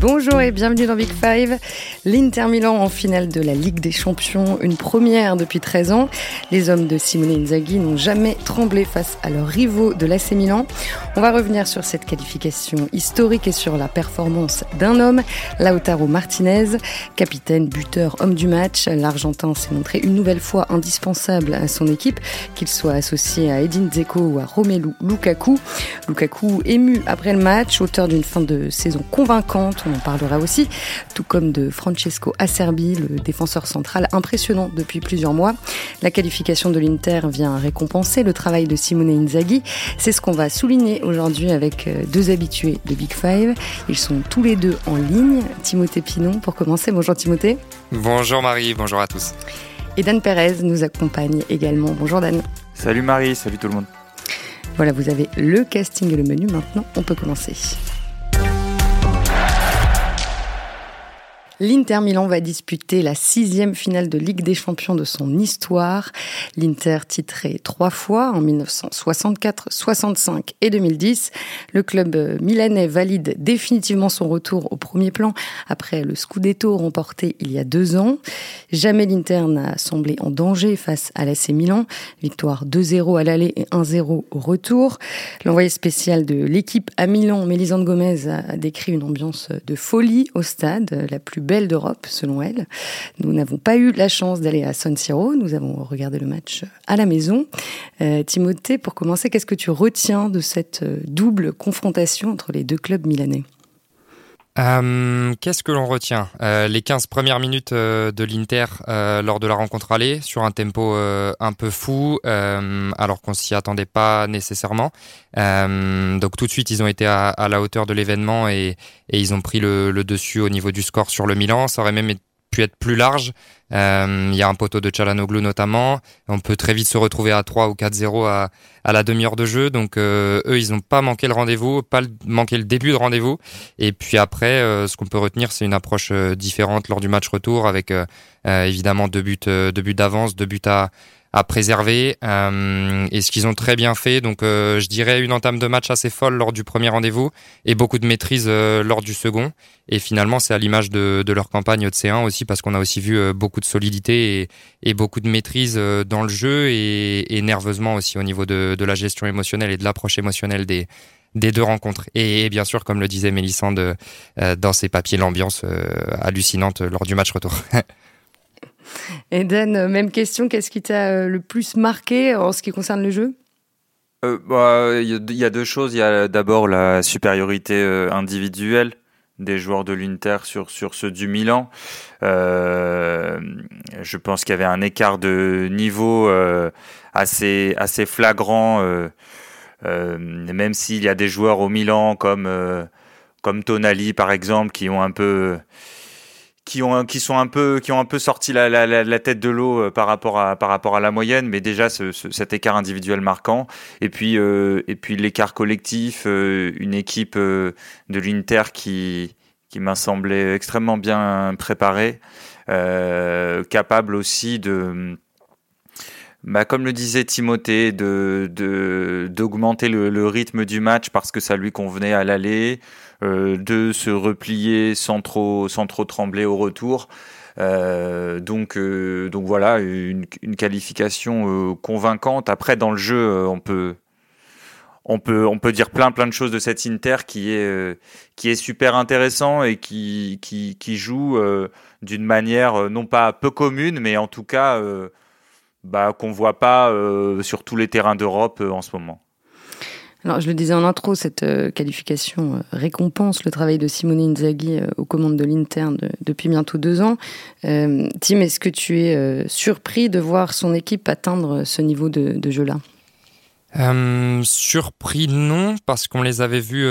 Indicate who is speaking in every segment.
Speaker 1: Bonjour et bienvenue dans Big Five. L'Inter Milan en finale de la Ligue des Champions, une première depuis 13 ans. Les hommes de Simone Inzaghi n'ont jamais tremblé face à leurs rivaux de l'AC Milan. On va revenir sur cette qualification historique et sur la performance d'un homme, Lautaro Martinez, capitaine, buteur, homme du match. L'Argentin s'est montré une nouvelle fois indispensable à son équipe, qu'il soit associé à Edin Dzeko ou à Romelu Lukaku. Lukaku ému après le match, auteur d'une fin de saison convaincante on en parlera aussi, tout comme de Francesco Acerbi, le défenseur central impressionnant depuis plusieurs mois. La qualification de l'Inter vient récompenser le travail de Simone Inzaghi. C'est ce qu'on va souligner aujourd'hui avec euh, deux habitués de Big Five. Ils sont tous les deux en ligne. Timothée Pinon, pour commencer. Bonjour Timothée.
Speaker 2: Bonjour Marie, bonjour à tous.
Speaker 1: Et Dan Perez nous accompagne également. Bonjour Dan.
Speaker 3: Salut Marie, salut tout le monde.
Speaker 1: Voilà, vous avez le casting et le menu. Maintenant, on peut commencer. L'Inter Milan va disputer la sixième finale de Ligue des Champions de son histoire. L'Inter titré trois fois en 1964, 65 et 2010. Le club milanais valide définitivement son retour au premier plan après le Scudetto remporté il y a deux ans. Jamais l'Inter n'a semblé en danger face à l'AC Milan. Victoire 2-0 à l'aller et 1-0 au retour. L'envoyé spécial de l'équipe à Milan, Mélisande Gomez, a décrit une ambiance de folie au stade, la plus belle d'Europe, selon elle. Nous n'avons pas eu la chance d'aller à San Siro. Nous avons regardé le match à la maison. Euh, Timothée, pour commencer, qu'est-ce que tu retiens de cette euh, double confrontation entre les deux clubs milanais?
Speaker 2: Euh, Qu'est-ce que l'on retient? Les 15 premières minutes de l'Inter lors de la rencontre aller, sur un tempo un peu fou, alors qu'on s'y attendait pas nécessairement. donc tout de suite, ils ont été à, la hauteur de l'événement et, et, ils ont pris le, le, dessus au niveau du score sur le Milan. Ça aurait même pu être plus large. Euh, il y a un poteau de Chalanoglu notamment. On peut très vite se retrouver à 3 ou 4-0 à, à, la demi-heure de jeu. Donc euh, eux, ils n'ont pas manqué le rendez-vous, pas manqué le début de rendez-vous. Et puis après, euh, ce qu'on peut retenir, c'est une approche différente lors du match retour avec évidemment deux buts, deux buts d'avance, deux buts à à préserver euh, et ce qu'ils ont très bien fait. Donc euh, je dirais une entame de match assez folle lors du premier rendez-vous et beaucoup de maîtrise euh, lors du second. Et finalement c'est à l'image de, de, leur campagne de C1 aussi parce qu'on a aussi vu beaucoup de solidité et, et beaucoup de maîtrise dans le jeu et, et nerveusement aussi au niveau de, de, la gestion émotionnelle et de l'approche émotionnelle des, des deux rencontres. Et, bien sûr, comme le disait Mélissande dans ses papiers, l'ambiance hallucinante lors du match retour.
Speaker 1: Eden, euh, même question, qu'est-ce qui t'a euh, le plus marqué en ce qui concerne le jeu?
Speaker 3: Euh, bah, Il y, a deux choses. Il y a d'abord la supériorité individuelle des joueurs de l'Inter sur, sur ceux du Milan. je pense qu'il y avait un écart de niveau assez, assez flagrant, même s'il y a des joueurs au Milan comme, comme Tonali par exemple qui ont un peu qui ont qui sont un peu qui ont un peu sorti la, tête de l'eau euh, par rapport à par rapport à la moyenne mais déjà ce, cet écart individuel marquant. Et puis euh, et puis l'écart collectif euh, une équipe de l'Inter qui qui m'a semblé extrêmement bien préparée capable aussi de bah, comme le disait Timothée, de d'augmenter le, le, rythme du match parce que ça lui convenait à l'aller, de se replier sans trop, sans trop trembler au retour. Euh, donc, euh, donc voilà, une, une qualification convaincante. Après, dans le jeu, on peut, on peut, on peut dire plein, plein de choses de cette Inter qui est, qui est super intéressant et qui, qui, qui joue d'une manière non pas peu commune, mais en tout cas bah, qu'on voit pas sur tous les terrains d'Europe en ce moment.
Speaker 1: Alors, je le disais en intro, cette euh, qualification euh, récompense le travail de Simone Inzaghi euh, aux commandes de l'Inter depuis bientôt deux ans. Tim, est-ce que tu es surpris de voir son équipe atteindre ce niveau de, jeu-là?
Speaker 2: Surpris non parce qu'on les avait vus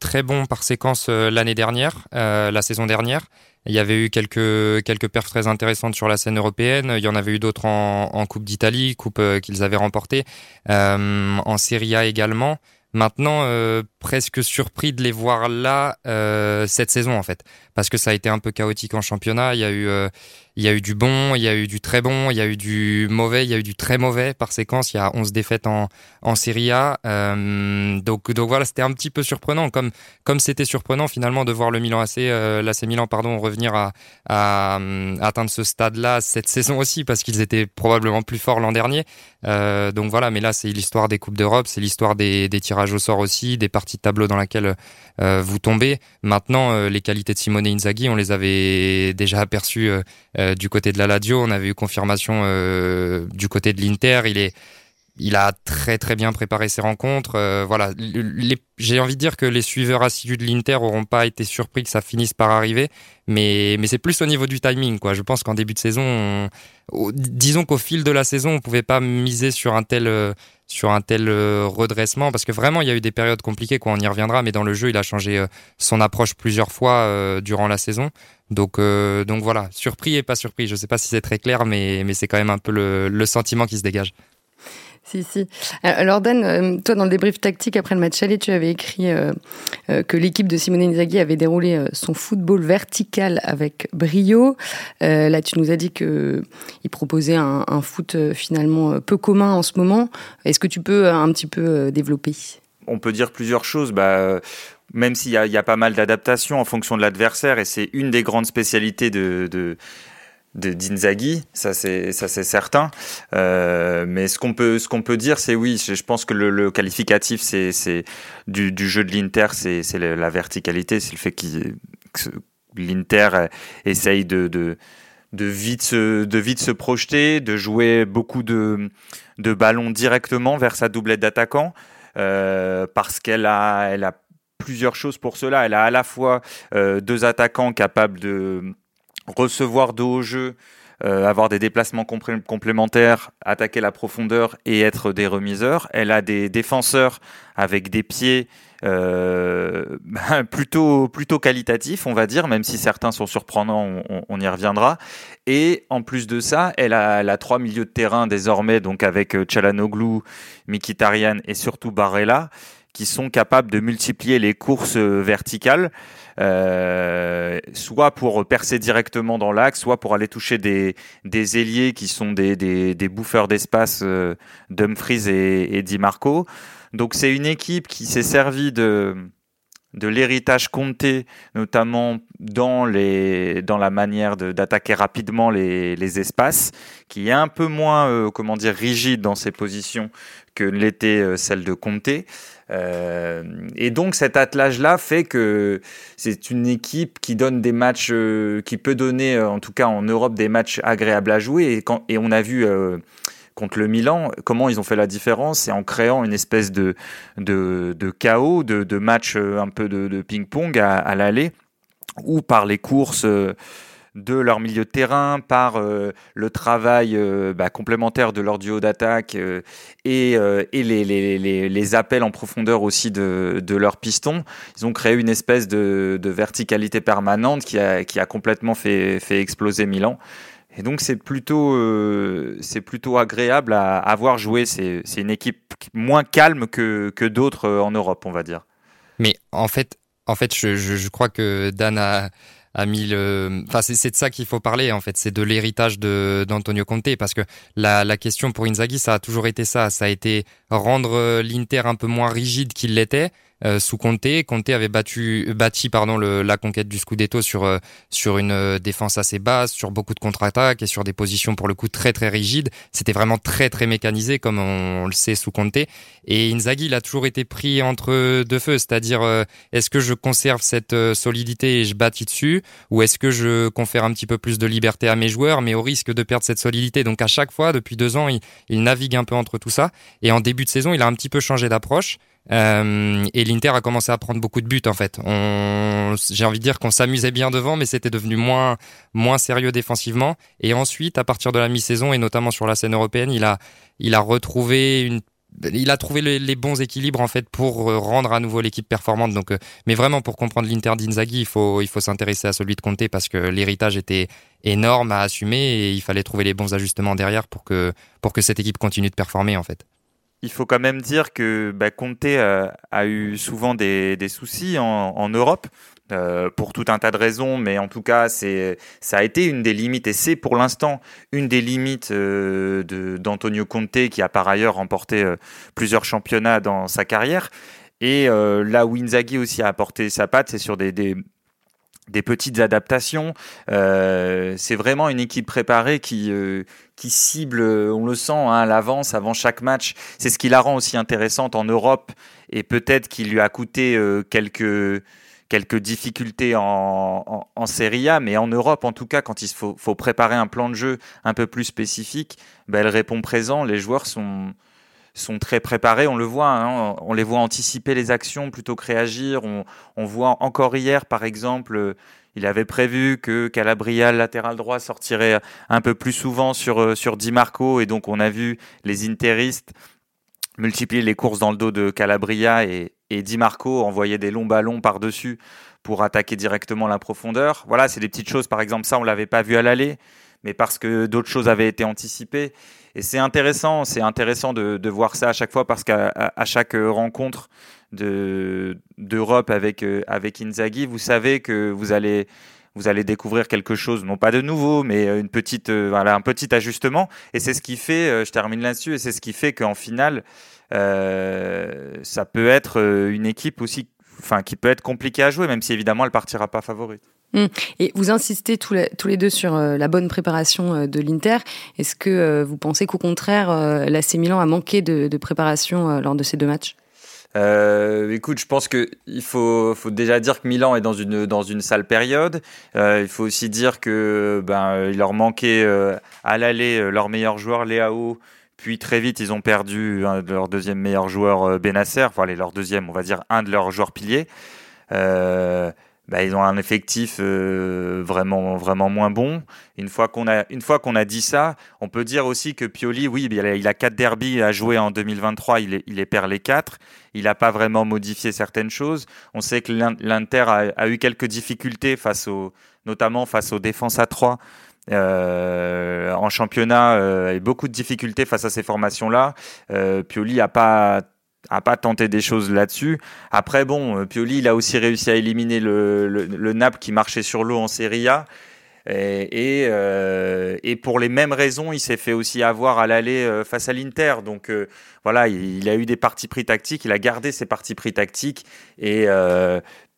Speaker 2: très bons par séquence l'année dernière, la saison dernière, Il y avait eu quelques quelques perfs très intéressantes sur la scène européenne. Il y en avait eu d'autres en, en Coupe d'Italie, coupe qu'ils avaient remportée, en Serie A également. Maintenant, euh, presque surpris de les voir là euh, cette saison en fait, parce que ça a été un peu chaotique en championnat. Il y a eu, euh, il y a eu du bon, il y a eu du très bon, il y a eu du mauvais, il y a eu du très mauvais par séquence. Il y a 11 défaites en, en Serie A. donc, donc voilà, c'était un petit peu surprenant, comme comme c'était surprenant finalement de voir le Milan AC, l'AC Milan pardon, revenir à, à, atteindre ce stade-là cette saison aussi, parce qu'ils étaient probablement plus forts l'an dernier. donc voilà, mais là c'est l'histoire des coupes d'Europe, c'est l'histoire des, des tirages au sort aussi, des parties de tableau dans laquelle euh, vous tombez. Maintenant, euh, les qualités de Simone Inzaghi, on les avait déjà aperçues euh, du côté de la Lazio, on avait eu confirmation du côté de l'Inter. Il est il a très très bien préparé ses rencontres. voilà, j'ai envie de dire que les suiveurs assidus de l'Inter auront pas été surpris que ça finisse par arriver, mais mais c'est plus au niveau du timing quoi. Je pense qu'en début de saison, disons qu'au fil de la saison, on pouvait pas miser sur un tel sur un tel euh, redressement parce que vraiment il y a eu des périodes compliquées quoi on y reviendra mais dans le jeu il a changé euh, son approche plusieurs fois euh, durant la saison. Donc donc voilà surpris et pas surpris. Je sais pas si c'est très clair mais mais c'est quand même un peu le, le sentiment qui se dégage
Speaker 1: si, si. Euh, alors Dan, euh, toi dans le débrief tactique après le match aller, tu avais écrit euh, que l'équipe de Simone Inzaghi avait déroulé son football vertical avec brio. là, tu nous as dit que il proposait un, foot finalement peu commun en ce moment. Est-ce que tu peux un petit peu développer?
Speaker 3: On peut dire plusieurs choses. Bah, même s'il y, a pas mal d'adaptations en fonction de l'adversaire, et c'est une des grandes spécialités de de d'Inzaghi, ça c'est ça c'est certain. Euh, mais ce qu'on peut ce qu'on peut dire, c'est oui, je, pense que le, qualificatif c'est c'est du, jeu de l'Inter, c'est c'est la verticalité, c'est le fait que l'Inter essaye de, de de vite se, de vite se projeter, de jouer beaucoup de de ballons directement vers sa doublette d'attaquants euh, parce qu'elle a elle a plusieurs choses pour cela. Elle a à la fois euh, deux attaquants capables de recevoir de haut jeu, euh, avoir des déplacements complémentaires, attaquer la profondeur et être des remiseurs. Elle a des défenseurs avec des pieds euh, plutôt plutôt qualitatifs, on va dire, même si certains sont surprenants, on, y reviendra. Et en plus de ça, elle a, trois milieux de terrain désormais, donc avec euh, Chalanoglu, Mikitarian et surtout Barella, qui sont capables de multiplier les courses verticales. Euh, soit pour percer directement dans l'axe, soit pour aller toucher des, des ailiers qui sont des, des, des bouffeurs d'espace, euh, Dumfries et, et Marco. Donc c'est une équipe qui s'est servie de de l'héritage compté, notamment dans, les, dans la manière d'attaquer rapidement les, les, espaces, qui est un peu moins, euh, comment dire, rigide dans ses positions que l'était euh, celle de Comté. Euh, et donc cet attelage-là fait que c'est une équipe qui donne des matchs, euh, qui peut donner, euh, en tout cas en Europe, des matchs agréables à jouer. Et, quand, et on a vu contre le Milan comment ils ont fait la différence, c'est en créant une espèce de, de, chaos, de, match un peu de, ping-pong à, l'aller, ou par les courses de leur milieu de terrain, par euh, le travail euh, bah, complémentaire de leur duo d'attaque euh, et, et les, les, les, appels en profondeur aussi de, de leur piston. Ils ont créé une espèce de, de verticalité permanente qui a, qui a complètement fait, fait exploser Milan. Et donc c'est plutôt, c'est plutôt agréable à, à voir jouer. C'est une équipe moins calme que, que d'autres en Europe, on va dire.
Speaker 2: Mais en fait, en fait je, je, crois que Dan a mis le. Enfin, c'est de ça qu'il faut parler en fait. C'est de l'héritage d'Antonio Conte parce que la, la question pour Inzaghi, ça a toujours été ça. Ça a été rendre l'Inter un peu moins rigide qu'il l'était euh, sous Conte. Conte avait battu, bâti pardon, le, la conquête du Scudetto sur, euh, sur une euh, défense assez basse, sur beaucoup de contre-attaques et sur des positions pour le coup très très rigides. C'était vraiment très très mécanisé comme on, le sait sous Conte. Et Inzaghi, il a toujours été pris entre deux feux, c'est-à-dire est-ce que je conserve cette solidité et je bâtis dessus, ou est-ce que je confère un petit peu plus de liberté à mes joueurs, mais au risque de perdre cette solidité? Donc à chaque fois, depuis deux ans, il, il navigue un peu entre tout ça. Et en début de saison, il a un petit peu changé d'approche. Euh, et l'Inter a commencé à prendre beaucoup de buts en fait. J'ai envie de dire qu'on s'amusait bien devant, mais c'était devenu moins, moins sérieux défensivement. Et ensuite, à partir de la mi-saison et notamment sur la scène européenne, il a, il a retrouvé une il a trouvé les, bons équilibres en fait pour euh, rendre à nouveau l'équipe performante. Donc, euh, mais vraiment pour comprendre l'Inter d'Inzaghi, il faut il faut s'intéresser à celui de Conte parce que l'héritage était énorme à assumer et il fallait trouver les bons ajustements derrière pour que pour que cette équipe continue de performer en fait.
Speaker 3: Il faut quand même dire que bah, Conte a, eu souvent des, des soucis en, en Europe. Euh, pour tout un tas de raisons, mais en tout cas, c'est ça a été une des limites et c'est pour l'instant une des limites euh, d'Antonio Conte qui a par ailleurs remporté euh, plusieurs championnats dans sa carrière. Et là où Inzaghi aussi a apporté sa patte, c'est sur des, des, des, petites adaptations. c'est vraiment une équipe préparée qui qui cible, on le sent, hein, à l'avance avant chaque match. C'est ce qui la rend aussi intéressante en Europe et peut-être qui lui a coûté quelques quelques difficultés en, en, Serie A, mais en Europe, en tout cas, quand il faut, faut préparer un plan de jeu un peu plus spécifique, ben, elle répond présent. Les joueurs sont, sont très préparés, on le voit, hein, on les voit anticiper les actions plutôt que réagir. On, voit encore hier, par exemple, il avait prévu que Calabria, latéral droit, sortirait un peu plus souvent sur, sur Di Marco, et donc on a vu les interistes multiplier les courses dans le dos de Calabria et, et Di Marco envoyait des longs ballons par-dessus pour attaquer directement la profondeur. Voilà, c'est des petites choses, par exemple, ça, on l'avait pas vu à l'aller, mais parce que d'autres choses avaient été anticipées. Et c'est intéressant, c'est intéressant de, voir ça à chaque fois parce qu'à chaque rencontre d'Europe avec, euh, avec Inzaghi, vous savez que vous allez, vous allez découvrir quelque chose, non pas de nouveau, mais une petite, euh, voilà, un petit ajustement. Et c'est ce qui fait, euh, je termine là-dessus, et c'est ce qui fait qu'en finale, euh, ça peut être euh, une équipe aussi, enfin, qui peut être compliquée à jouer, même si évidemment elle partira pas favorite.
Speaker 1: Hum. Et vous insistez tous les, deux sur euh, la bonne préparation de l'Inter. Est-ce que vous pensez qu'au contraire, l'AC Milan a manqué de, préparation lors de ces deux matchs?
Speaker 3: Euh, écoute, je pense que il faut, déjà dire que Milan est dans une sale période. il faut aussi dire que ben leur manquait à l'aller leur meilleur joueur Léao puis très vite, ils ont perdu un de leurs deuxième meilleur joueur, euh, Benasser, enfin leur deuxième, on va dire un de leurs joueurs piliers. Euh, bah, ils ont un effectif euh, vraiment vraiment moins bon. Une fois qu'on a une fois qu'on a dit ça, on peut dire aussi que Pioli, oui, il a, il a quatre derbies à jouer en 2023, il, est, il les perd les quatre. Il n'a pas vraiment modifié certaines choses. On sait que l'Inter a, a, eu quelques difficultés face au, notamment face aux défenses à 3 euh, en championnat euh, et beaucoup de difficultés face à ces formations-là. Euh, Pioli a pas a pas tenté des choses là-dessus. Après, bon, Pioli, il a aussi réussi à éliminer le, le, le Naples qui marchait sur l'eau en Serie A. Et, euh, pour les mêmes raisons, il s'est fait aussi avoir à l'aller euh, face à l'Inter. Donc euh, voilà, il, a eu des partis pris tactiques, il a gardé ses partis pris tactiques et,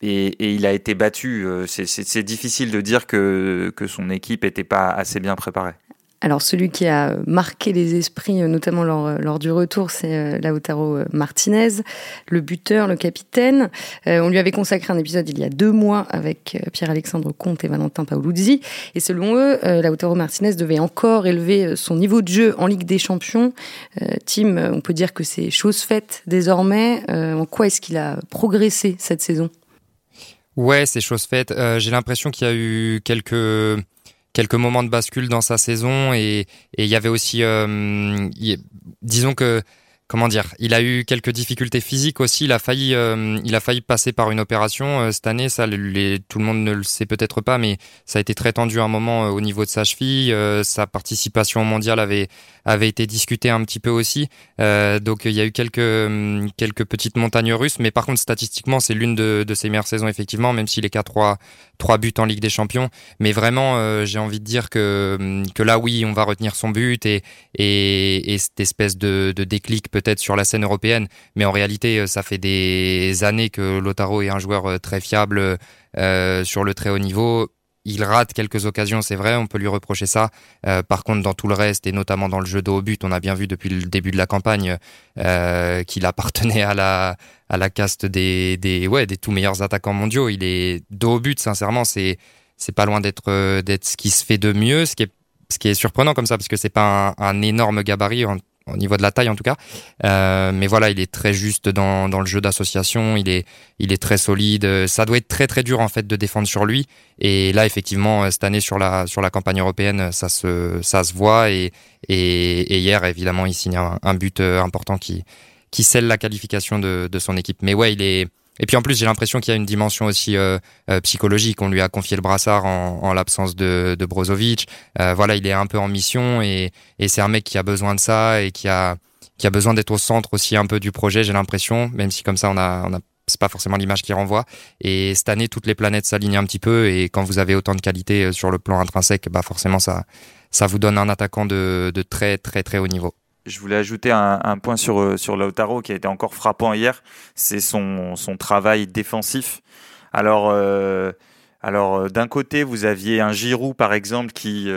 Speaker 3: il a été battu. Euh, c'est difficile de dire que son équipe n'était pas assez bien préparée.
Speaker 1: Alors celui qui a marqué les esprits, euh, notamment lors, euh, lors du retour, c'est Lautaro Martinez, le buteur, le capitaine. on lui avait consacré un épisode il y a deux mois avec Pierre-Alexandre Comte et Valentin Paoluzzi. Et selon eux, Lautaro Martinez devait encore élever son niveau de jeu en Ligue des Champions. Tim, on peut dire que c'est chose faite désormais. en quoi est-ce qu'il a progressé cette saison?
Speaker 2: Ouais, c'est chose faite. Euh, j'ai l'impression qu'il y a eu quelques quelques moments de bascule dans sa saison et il y avait aussi, euh, disons que comment dire, il a eu quelques difficultés physiques aussi. Il a failli, euh, il a failli passer par une opération euh, cette année. Ça, tout le monde ne le sait peut-être pas, mais ça a été très tendu à un moment euh, au niveau de sa cheville. sa participation au mondial avait avait été discutée un petit peu aussi. donc il y a eu quelques quelques petites montagnes russes, mais par contre statistiquement, c'est l'une de, ses meilleures saisons effectivement, même s'il est qu'à trois trois buts en Ligue des Champions. Mais vraiment, j'ai envie de dire que que là, oui, on va retenir son but et et, et cette espèce de, de déclic peut peut-être sur la scène européenne, mais en réalité, euh, ça fait des années que Lotaro est un joueur euh, très fiable euh, sur le très haut niveau. Il rate quelques occasions, c'est vrai, on peut lui reprocher ça. par contre, dans tout le reste, et notamment dans le jeu de haut but, on a bien vu depuis le début de la campagne qu'il appartenait à la, à la caste des, des, ouais, des tout meilleurs attaquants mondiaux. Il est de haut but, sincèrement, c'est, c'est pas loin d'être, d'être ce qui se fait de mieux, ce qui est, ce qui est surprenant comme ça, parce que c'est pas un, un énorme gabarit au niveau de la taille en tout cas. mais voilà, il est très juste dans, dans le jeu d'association. Il est, il est très solide. Ça doit être très très dur en fait de défendre sur lui. Et là, effectivement, cette année sur la sur la campagne européenne, ça se ça se voit. Et et, hier, évidemment, il signe un, un but important qui qui scelle la qualification de, de son équipe. Mais ouais, il est et puis en plus, j'ai l'impression qu'il y a une dimension aussi euh, euh, psychologique. On lui a confié le brassard en, en l'absence de, de Brozovic. Euh, voilà, il est un peu en mission et, et c'est un mec qui a besoin de ça et qui a qui a besoin d'être au centre aussi un peu du projet. J'ai l'impression, même si comme ça on a on a c'est pas forcément l'image qui renvoie. Et cette année, toutes les planètes s'alignent un petit peu. Et quand vous avez autant de qualité sur le plan intrinsèque, bah forcément ça ça vous donne un attaquant de, de très très très haut niveau.
Speaker 3: Je voulais ajouter un, point sur, euh, sur Lautaro qui a été encore frappant hier, c'est son, son travail défensif. Alors, euh, alors euh, d'un côté, vous aviez un Giroud, par exemple, qui,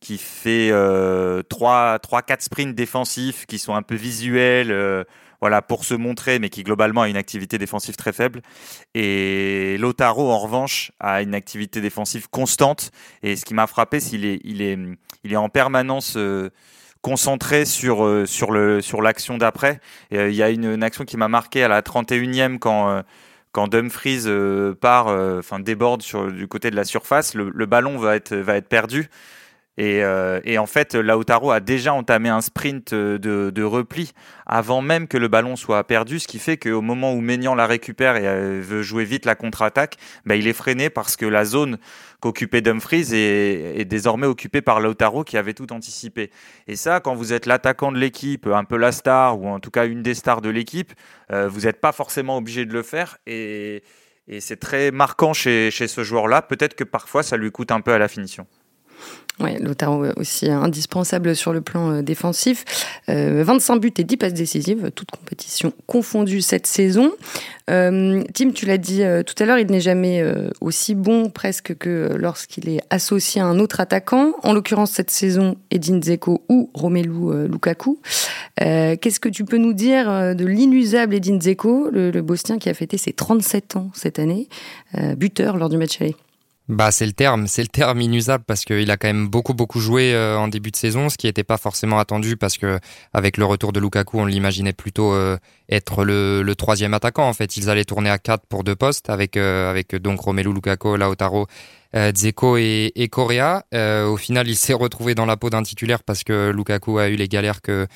Speaker 3: qui fait euh, 3-4 sprints défensifs qui sont un peu visuels voilà, pour se montrer, mais qui globalement a une activité défensive très faible. Et Lautaro, en revanche, a une activité défensive constante. Et ce qui m'a frappé, c'est qu'il est, il est, il est en permanence concentré sur euh, sur le sur l'action d'après. Euh, il y a une, action qui m'a marqué à la 31e quand euh, quand Dumfries part, enfin déborde sur du côté de la surface, le, le ballon va être va être perdu. Et, euh, et, en fait, Lautaro a déjà entamé un sprint de, de, repli avant même que le ballon soit perdu, ce qui fait qu'au moment où Maignan la récupère et euh, veut jouer vite la contre-attaque, bah, il est freiné parce que la zone qu'occupait Dumfries est, désormais occupée par Lautaro qui avait tout anticipé. Et ça, quand vous êtes l'attaquant de l'équipe, un peu la star ou en tout cas une des stars de l'équipe, euh, vous n'êtes pas forcément obligé de le faire. Et, et c'est très marquant chez, chez ce joueur-là. Peut-être que parfois ça lui coûte un peu à la finition.
Speaker 1: Ouais, Lautaro aussi indispensable sur le plan euh, défensif. 25 euh, buts et 10 passes décisives, toutes compétitions confondues cette saison. Euh, Tim, tu l'as dit tout à l'heure, il n'est jamais aussi bon presque que lorsqu'il est associé à un autre attaquant. En l'occurrence, cette saison, Edin Dzeko ou Romelu Lukaku. Qu'est-ce que tu peux nous dire de l'inusable Edin Dzeko, le, le qui a fêté ses 37 ans cette année, buteur lors du match aller?
Speaker 2: Bah, c'est le terme, c'est le terme inusable parce qu'il a quand même beaucoup beaucoup joué euh, en début de saison, ce qui n'était pas forcément attendu parce que avec le retour de Lukaku, on l'imaginait plutôt euh, être le, le, troisième attaquant. En fait, ils allaient tourner à quatre pour deux postes avec euh, avec donc Romelu Lukaku, Lautaro, Dzeko et, et Correa. au final, il s'est retrouvé dans la peau d'un titulaire parce que Lukaku a eu les galères que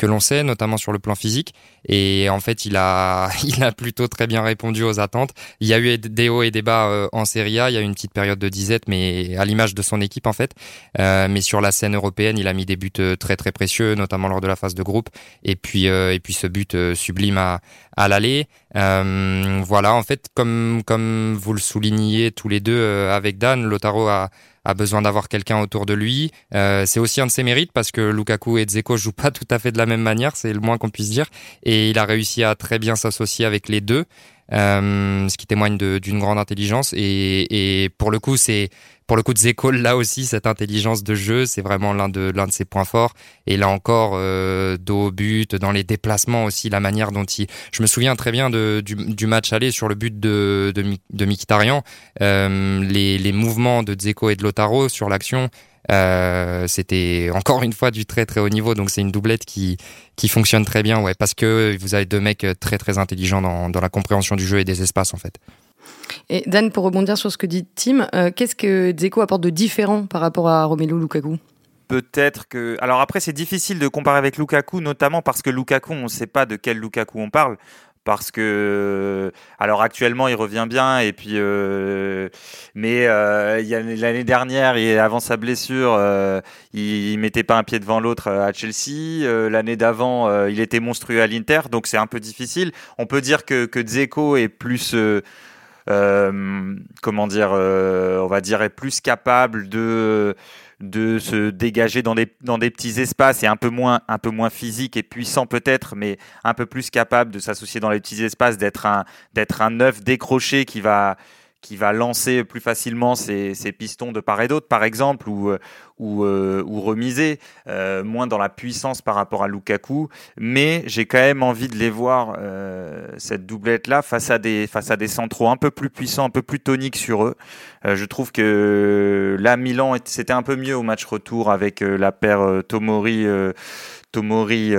Speaker 2: que l'on sait, notamment sur le plan physique. Et en fait, il a, il a plutôt très bien répondu aux attentes. Il y a eu des hauts et des bas euh, en Serie A. Il y a eu une petite période de disette, mais à l'image de son équipe en fait. Euh, mais sur la scène européenne, il a mis des buts euh, très très précieux, notamment lors de la phase de groupe. Et puis et puis ce but sublime à, à l'aller. Voilà, en fait, comme comme vous le souligniez tous les deux avec Dan, Lotaro a a besoin d'avoir quelqu'un autour de lui. Euh, c'est aussi un de ses mérites parce que Lukaku et Dzeko jouent pas tout à fait de la même manière, c'est le moins qu'on puisse dire. Et il a réussi à très bien s'associer avec les deux. Euh, ce qui témoigne d'une grande intelligence. Et, et pour le coup, c'est pour le coup de Zeko, là aussi, cette intelligence de jeu, c'est vraiment l'un de l'un de ses points forts. Et là encore, euh, dos au but, dans les déplacements aussi, la manière dont il. Je me souviens très bien de, du, match aller sur le but de de, euh, les, les mouvements de Zeko et de Lotaro sur l'action. Euh, c'était encore une fois du très très haut niveau, donc c'est une doublette qui qui fonctionne très bien, ouais, parce que vous avez deux mecs très très intelligents dans, dans la compréhension du jeu et des espaces en fait.
Speaker 1: Et Dan, pour rebondir sur ce que dit Tim, euh, qu'est-ce que Dzeko apporte de différent par rapport à Romelu Lukaku?
Speaker 3: Peut-être que. Alors après, c'est difficile de comparer avec Lukaku, notamment parce que Lukaku, on ne sait pas de quel Lukaku on parle parce que alors actuellement il revient bien et puis euh, mais euh, l'année dernière et avant sa blessure euh, il, mettait pas un pied devant l'autre à Chelsea l'année d'avant il était monstrueux à l'Inter donc c'est un peu difficile on peut dire que que Dzeko est plus comment dire on va dire est plus capable de se dégager dans des, petits espaces et un peu moins, un peu moins physique et puissant peut-être, mais un peu plus capable de s'associer dans les petits espaces, d'être un, d'être un œuf décroché qui va, qui va lancer plus facilement ses, pistons de part et d'autre, par exemple, ou, ou, ou remiser, moins dans la puissance par rapport à Lukaku. Mais j'ai quand même envie de les voir, cette doublette-là, face, à des, face à des centraux un peu plus puissants, un peu plus toniques sur eux. je trouve que là, Milan, c'était un peu mieux au match retour avec la paire Tomori. Tomori,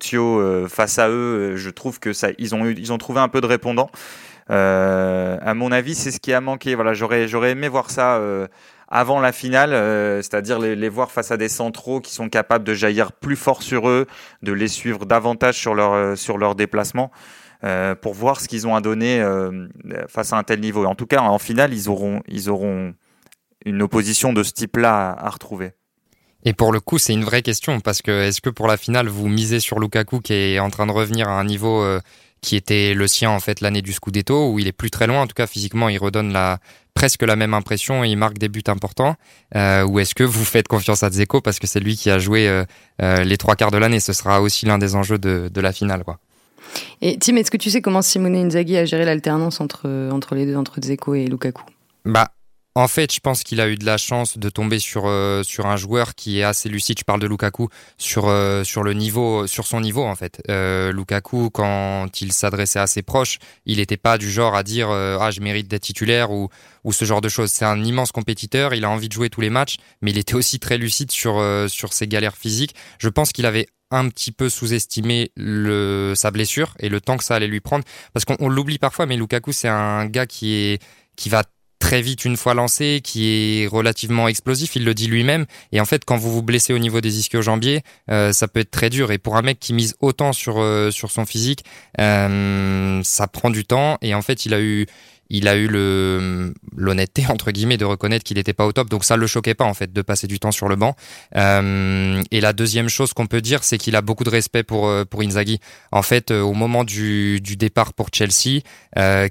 Speaker 3: Thio face à eux, je trouve que ça, ils ont, ils ont trouvé un peu de répondant. Euh, à mon avis, c'est ce qui a manqué. Voilà, j'aurais, j'aurais aimé voir ça euh, avant la finale, euh, c'est-à-dire les, voir face à des centraux qui sont capables de jaillir plus fort sur eux, de les suivre davantage sur leur sur leur déplacement. pour voir ce qu'ils ont à donner face à un tel niveau. En tout cas, en finale, ils auront, ils auront une opposition de ce type-là à, retrouver.
Speaker 2: Et pour le coup, c'est une vraie question parce que est-ce que pour la finale, vous misez sur Lukaku qui est en train de revenir à un niveau qui était le sien en fait l'année du Scudetto, où il est plus très loin. En tout cas, physiquement, il redonne la, presque la même impression et il marque des buts importants. Euh, ou est-ce que vous faites confiance à Dzeko parce que c'est lui qui a joué euh, euh, les trois quarts de l'année? Ce sera aussi l'un des enjeux de, de la finale. Quoi.
Speaker 1: Et Tim, est-ce que tu sais comment Simone Inzaghi a géré l'alternance entre, entre les deux, entre Dzeko et Lukaku?
Speaker 2: Bah, en fait, je pense qu'il a eu de la chance de tomber sur euh, sur un joueur qui est assez lucide. Je parle de Lukaku sur euh, sur le niveau, sur son niveau en fait. Euh, Lukaku, quand il s'adressait à ses proches, il n'était pas du genre à dire ah je mérite d'être titulaire ou ou ce genre de choses. C'est un immense compétiteur. Il a envie de jouer tous les matchs, mais il était aussi très lucide sur sur ses galères physiques. Je pense qu'il avait un petit peu sous-estimé le, sa blessure et le temps que ça allait lui prendre. Parce qu'on l'oublie parfois, mais Lukaku, c'est un gars qui est, qui va très vite une fois lancé, qui est relativement explosif, il le dit lui-même. Et en fait, quand vous vous blessez au niveau des ischio-jambiers, euh, ça peut être très dur. Et pour un mec qui mise autant sur euh, sur son physique, euh, ça prend du temps. Et en fait, il a eu il a eu l'honnêteté entre guillemets de reconnaître qu'il n'était pas au top, donc ça le choquait pas en fait de passer du temps sur le banc. Euh, et la deuxième chose qu'on peut dire, c'est qu'il a beaucoup de respect pour euh, pour Inzaghi. En fait, euh, au moment du, du départ pour Chelsea,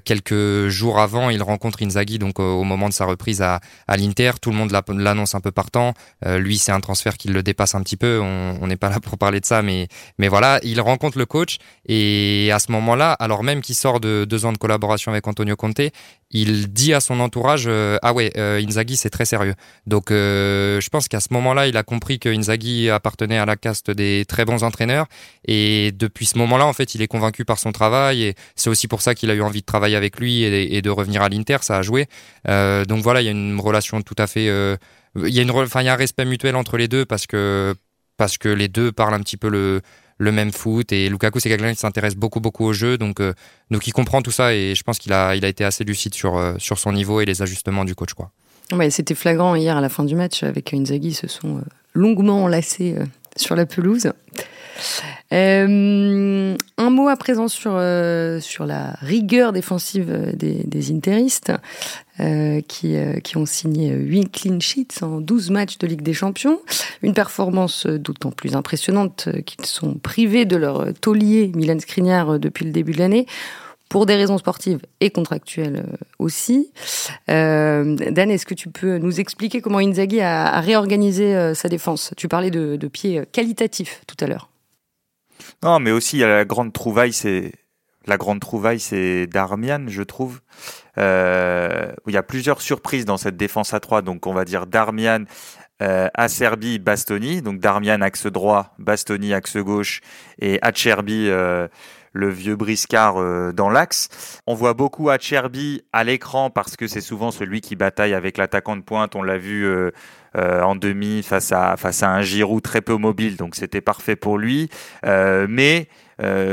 Speaker 2: quelques jours avant, il rencontre Inzaghi, donc au moment de sa reprise à, à l'Inter, tout le monde l'annonce un peu partant. lui, c'est un transfert qui le dépasse un petit peu. On n'est pas là pour parler de ça, mais mais voilà, il rencontre le coach et à ce moment-là, alors même qu'il sort de deux ans de collaboration avec Antonio Conte, il dit à son entourage euh, ah ouais euh, Inzaghi c'est très sérieux. Donc euh, je pense qu'à ce moment-là, il a compris que Inzaghi appartenait à la caste des très bons entraîneurs et depuis ce moment-là, en fait, il est convaincu par son travail et c'est aussi pour ça qu'il a eu envie de travailler avec lui et, de revenir à l'Inter, ça a joué. donc voilà, il y a une relation tout à fait il y a une enfin il y a un respect mutuel entre les deux parce que parce que les deux parlent un petit peu le le même foot. Et Lukaku, c'est quelqu'un qui s'intéresse beaucoup, beaucoup au jeu. Donc, euh, donc il comprend tout ça et je pense qu'il a, il a été assez lucide sur, euh, sur son niveau et les ajustements du coach. Quoi.
Speaker 1: Ouais, C'était flagrant hier à la fin du match avec Inzaghi. Ils se sont euh, longuement enlacés sur la pelouse. Euh, un mot à présent sur, euh, la rigueur défensive des, des interistes euh, qui, ont signé 8 clean sheets en 12 matchs de Ligue des Champions. Une performance d'autant plus impressionnante qu'ils sont privés de leur taulier Milan Skriniar depuis le début de l'année pour des raisons sportives et contractuelles aussi. Euh, Dan, est-ce que tu peux nous expliquer comment Inzaghi a, réorganisé sa défense? Tu parlais de, de pieds qualitatifs tout à l'heure.
Speaker 3: Non, mais aussi la grande trouvaille, c'est la grande trouvaille, c'est Darmian, je trouve. Euh, il y a plusieurs surprises dans cette défense à 3, donc on va dire Darmian, euh, Acerbi, Bastoni, donc Darmian axe droit, Bastoni axe gauche et Acerbi euh, le vieux briscard euh, dans l'axe. On voit beaucoup Acerbi à l'écran parce que c'est souvent celui qui bataille avec l'attaquant de pointe. On l'a vu euh, euh, en demi face à face à un Giroud très peu mobile, donc c'était parfait pour lui. mais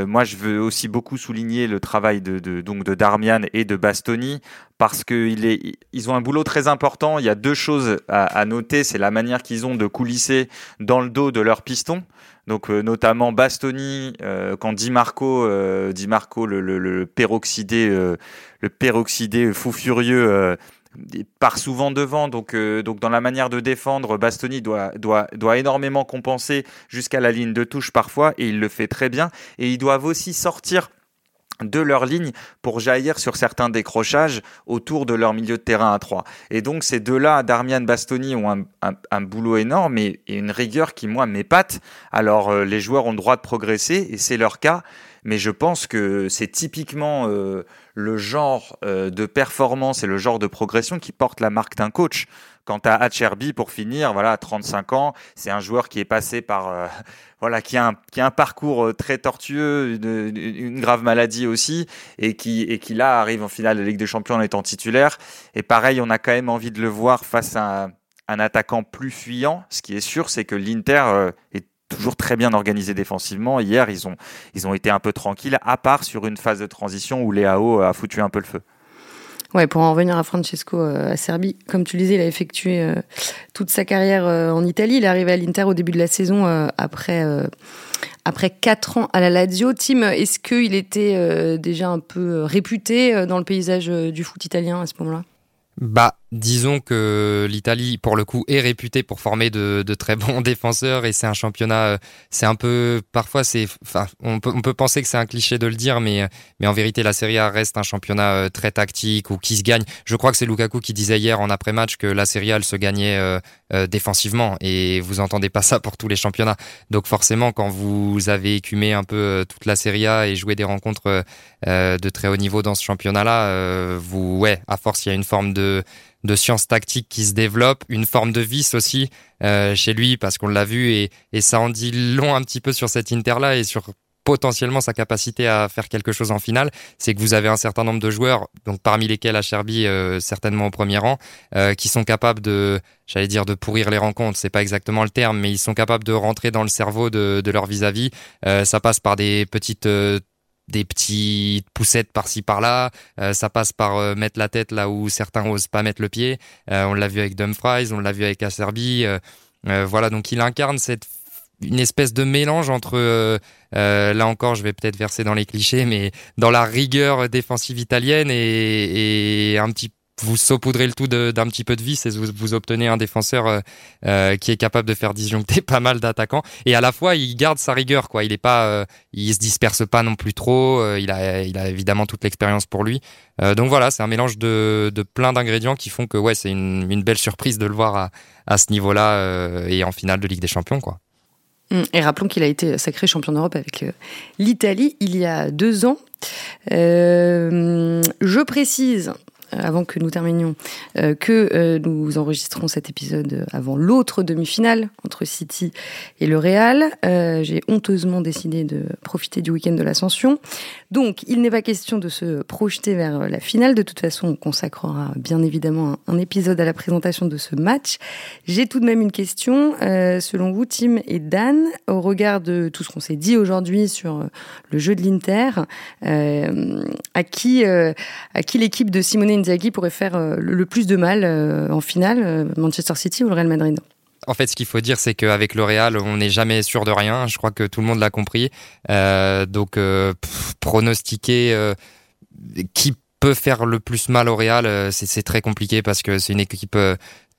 Speaker 3: moi, je veux aussi beaucoup souligner le travail de, donc de Darmian et de Bastoni parce qu'ils ils ont un boulot très important. Il y a deux choses à, noter, c'est la manière qu'ils ont de coulisser dans le dos de leur piston. Donc euh, notamment Bastoni, euh, quand Di Marco, euh, Di Marco le, le, le peroxydé, le peroxydé fou furieux part souvent devant, donc, donc dans la manière de défendre, Bastoni doit, doit, doit énormément compenser jusqu'à la ligne de touche parfois, et il le fait très bien. Et ils doivent aussi sortir de leur ligne pour jaillir sur certains décrochages autour de leur milieu de terrain à 3. Et donc ces deux-là, Darmian Bastoni, ont un, un, boulot énorme et, une rigueur qui, moi, m'épate. Alors euh, les joueurs ont le droit de progresser et c'est leur cas. mais je pense que c'est typiquement le genre de performance et le genre de progression qui porte la marque d'un coach. Quant à Acherby, pour finir, voilà, 35 ans, c'est un joueur qui est passé par, voilà, qui a un, qui a un parcours très tortueux, une, une, grave maladie aussi, et qui, et qui là arrive en finale de Ligue des Champions en étant titulaire. Et pareil, on a quand même envie de le voir face à un attaquant plus fuyant. Ce qui est sûr, c'est que l'Inter euh, est toujours très bien organisé défensivement. Hier, ils ont, ils ont été un peu tranquilles, à part sur une phase de transition où Léao a foutu un peu le feu.
Speaker 1: Ouais, pour en revenir à Francesco euh, à Serbie, comme tu le disais, il a effectué euh, toute sa carrière en Italie. Il est arrivé à l'Inter au début de la saison après après quatre ans à la Lazio. Tim, est-ce qu'il était déjà un peu réputé dans le paysage du foot italien à ce moment-là?
Speaker 2: Bah, Disons que l'Italie, pour le coup, est réputée pour former de, très bons défenseurs et c'est un championnat, euh, c'est un peu, parfois c'est, enfin, on peut, penser que c'est un cliché de le dire, mais, mais en vérité, la Serie A reste un championnat euh, très tactique ou qui se gagne. Je crois que c'est Lukaku qui disait hier en après-match que la Serie A, elle se gagnait euh, défensivement et vous entendez pas ça pour tous les championnats. Donc forcément, quand vous avez écumé un peu toute la Serie A et joué des rencontres de très haut niveau dans ce championnat-là, vous, ouais, à force, il y a une forme de de science tactique qui se développe, une forme de vice aussi euh, chez lui parce qu'on l'a vu et, et ça en dit long un petit peu sur cet Inter-là et sur potentiellement sa capacité à faire quelque chose en finale, c'est que vous avez un certain nombre de joueurs, donc parmi lesquels Acherby euh, certainement au premier rang, euh, qui sont capables de, j'allais dire de pourrir les rencontres, c'est pas exactement le terme, mais ils sont capables de rentrer dans le cerveau de, de leur vis-à-vis. -vis. ça passe par des petites des petites poussettes par-ci par-là. Euh, ça passe par euh, mettre la tête là où certains osent pas mettre le pied. Euh, on l'a vu avec Dumfries, on l'a vu avec Acerbi. voilà, donc il incarne cette une espèce de mélange entre là encore je vais peut-être verser dans les clichés mais dans la rigueur défensive italienne et, et un petit vous saupoudrez le tout d'un petit peu de vis et vous, obtenez un défenseur euh, euh, qui est capable de faire disjoncter pas mal d'attaquants. Et à la fois il garde sa rigueur quoi. Il est pas euh, il se disperse pas non plus trop il a il a évidemment toute l'expérience pour lui. Donc voilà c'est un mélange de, plein d'ingrédients qui font que ouais c'est une, belle surprise de le voir à, ce niveau là et en finale de Ligue des Champions quoi.
Speaker 1: Hum, et rappelons qu'il a été sacré champion d'Europe avec l'Italie il y a deux ans. Je précise avant que nous terminions, euh, que euh, nous enregistrons cet épisode avant l'autre demi-finale entre City et le Real. Euh, j'ai honteusement décidé de profiter du week-end de l'ascension. Donc, il n'est pas question de se projeter vers la finale. De toute façon, on consacrera bien évidemment un, épisode à la présentation de ce match. J'ai tout de même une question. selon vous, Tim et Dan, au regard de tout ce qu'on s'est dit aujourd'hui sur le jeu de l'Inter, à qui, à qui l'équipe de Simone Inzaghi pourrait faire euh, le plus de mal euh, en finale, euh, Manchester City ou le Real Madrid
Speaker 2: en fait, ce qu'il faut dire, c'est qu'avec le Real, on n'est jamais sûr de rien. Je crois que tout le monde l'a compris. donc, pronostiquer qui peut faire le plus mal au Real, c'est très compliqué parce que c'est une équipe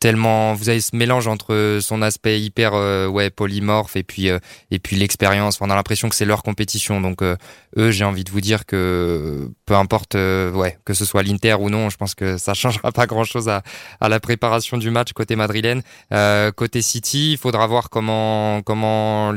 Speaker 2: tellement vous avez ce mélange entre son aspect hyper euh, ouais polymorphe et puis euh, et puis l'expérience. On a l'impression que c'est leur compétition. Donc euh, eux j'ai envie de vous dire que peu importe ouais que ce soit l'Inter ou non je pense que ça changera pas grand chose à, à la préparation du match côté madrilène. Côté City il faudra voir comment comment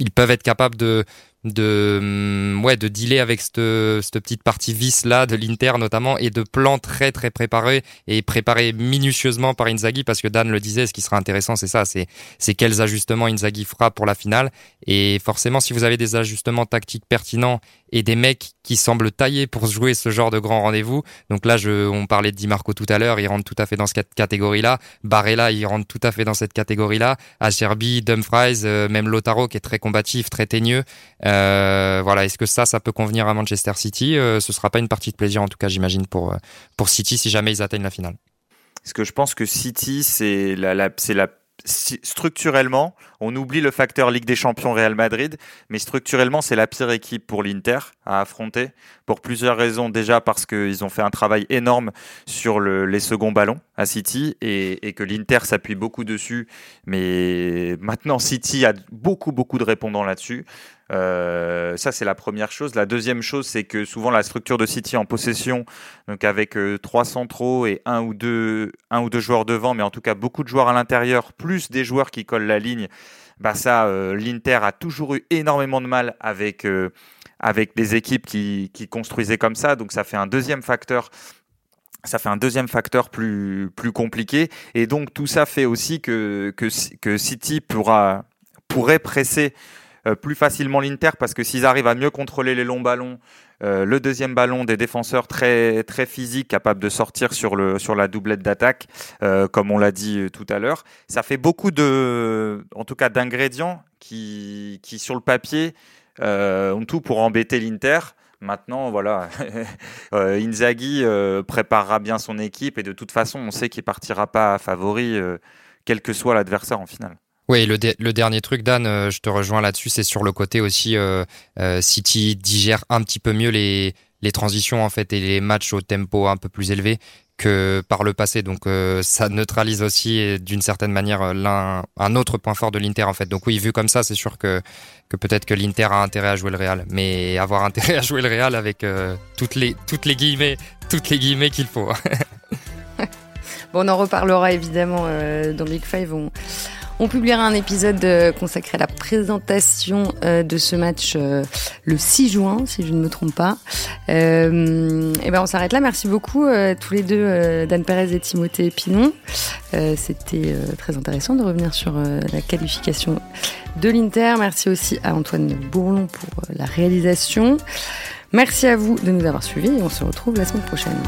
Speaker 2: ils peuvent être capables de de mm, ouais de dealer avec cette, cette petite partie vis là de l'Inter notamment et de plans très très préparés et préparés minutieusement par Inzaghi parce que Dan le disait ce qui sera intéressant c'est ça c'est c'est quels ajustements Inzaghi fera pour la finale. Et forcément si vous avez des ajustements tactiques pertinents et des mecs qui semblent taillés pour jouer ce genre de grand rendez-vous donc là je on parlait de Di Marco tout à l'heure il rentre tout à fait dans cette catégorie là Barella il rentre tout à fait dans cette catégorie là Acerbi Dumfries euh, même Lotaro qui est très combatif très teigneux. Euh, voilà, est-ce que ça, ça peut convenir à Manchester City? Euh, Ce sera pas une partie de plaisir, en tout cas, j'imagine pour euh, pour City si jamais ils atteignent la finale.
Speaker 3: Est-ce que je pense que City, c'est la, la c'est la structurellement, on oublie le facteur Ligue des Champions Real Madrid, mais structurellement, c'est la pire équipe pour l'Inter à affronter pour plusieurs raisons. Déjà parce qu'ils ont fait un travail énorme sur le, les seconds ballons à City et, et que l'Inter s'appuie beaucoup dessus. Mais maintenant, City a beaucoup, beaucoup de répondants là-dessus. Euh, ça, c'est la première chose. La deuxième chose, c'est que souvent la structure de City en possession, donc avec euh, trois centraux et un ou deux, un ou deux joueurs devant, mais en tout cas beaucoup de joueurs à l'intérieur, plus des joueurs qui collent la ligne. Bah ça, euh, l'Inter a toujours eu énormément de mal avec avec des équipes qui, qui construisaient comme ça. Donc ça fait un deuxième facteur ça fait un deuxième facteur plus, plus compliqué. Et donc, tout ça fait aussi que, que, que City pourra, pourrait presser euh, plus facilement l'Inter parce que s'ils arrivent à mieux contrôler les longs ballons, euh, le deuxième ballon des défenseurs très très physiques, capables de sortir sur le sur la doublette d'attaque, euh, comme on l'a dit tout à l'heure, ça fait beaucoup de, en tout cas d'ingrédients qui qui sur le papier ont tout pour embêter l'Inter. Maintenant, voilà, Inzaghi préparera bien son équipe et de toute façon, on sait qu'il partira pas favori, quel que soit l'adversaire en finale.
Speaker 2: Oui, le, dernier truc, Dan, euh, je te rejoins là-dessus, c'est sur le côté aussi, euh, euh, City digère un petit peu mieux les, transitions en fait et les matchs au tempo un peu plus élevé que par le passé. Donc ça neutralise aussi d'une certaine manière l'un un autre point fort de l'Inter en fait. Donc oui, vu comme ça, c'est sûr que, que peut-être que l'Inter a intérêt à jouer le Real, mais avoir intérêt à jouer le Real avec toutes les toutes les guillemets toutes les guillemets qu'il faut.
Speaker 1: bon, on en reparlera évidemment dans Big Five. On on publiera un épisode euh, consacré à la présentation euh, de ce match euh, le 6 juin, si je ne me trompe pas. et ben on s'arrête là. Merci beaucoup tous les deux, Dan Perez et Timothée Pinon. C'était très intéressant de revenir sur la qualification de l'Inter. Merci aussi à Antoine Bourlon pour la réalisation. Merci à vous de nous avoir suivis et on se retrouve la semaine prochaine.